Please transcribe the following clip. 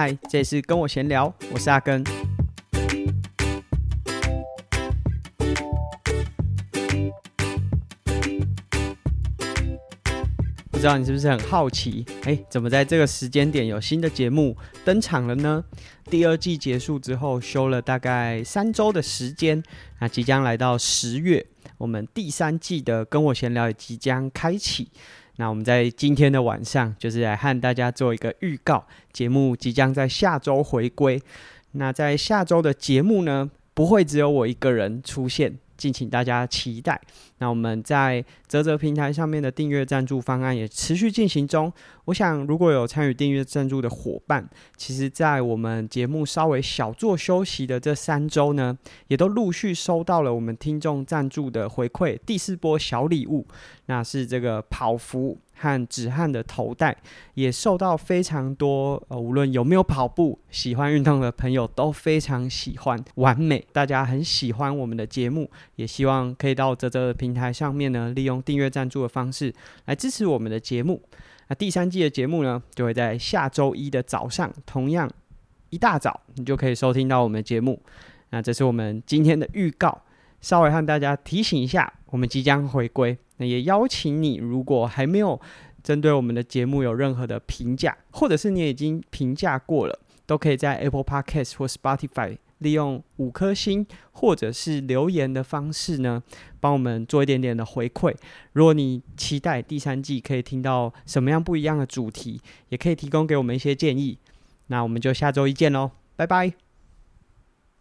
嗨，这里是跟我闲聊，我是阿根。不知道你是不是很好奇？哎，怎么在这个时间点有新的节目登场了呢？第二季结束之后，休了大概三周的时间，那即将来到十月，我们第三季的跟我闲聊也即将开启。那我们在今天的晚上，就是来和大家做一个预告，节目即将在下周回归。那在下周的节目呢，不会只有我一个人出现。敬请大家期待。那我们在泽泽平台上面的订阅赞助方案也持续进行中。我想，如果有参与订阅赞助的伙伴，其实，在我们节目稍微小作休息的这三周呢，也都陆续收到了我们听众赞助的回馈，第四波小礼物，那是这个跑服。和止汗的头带也受到非常多呃，无论有没有跑步、喜欢运动的朋友都非常喜欢，完美，大家很喜欢我们的节目，也希望可以到泽泽的平台上面呢，利用订阅赞助的方式来支持我们的节目。那第三季的节目呢，就会在下周一的早上，同样一大早你就可以收听到我们的节目。那这是我们今天的预告，稍微和大家提醒一下，我们即将回归。那也邀请你，如果还没有针对我们的节目有任何的评价，或者是你已经评价过了，都可以在 Apple Podcast 或 Spotify 利用五颗星或者是留言的方式呢，帮我们做一点点的回馈。如果你期待第三季可以听到什么样不一样的主题，也可以提供给我们一些建议。那我们就下周一见喽，拜拜。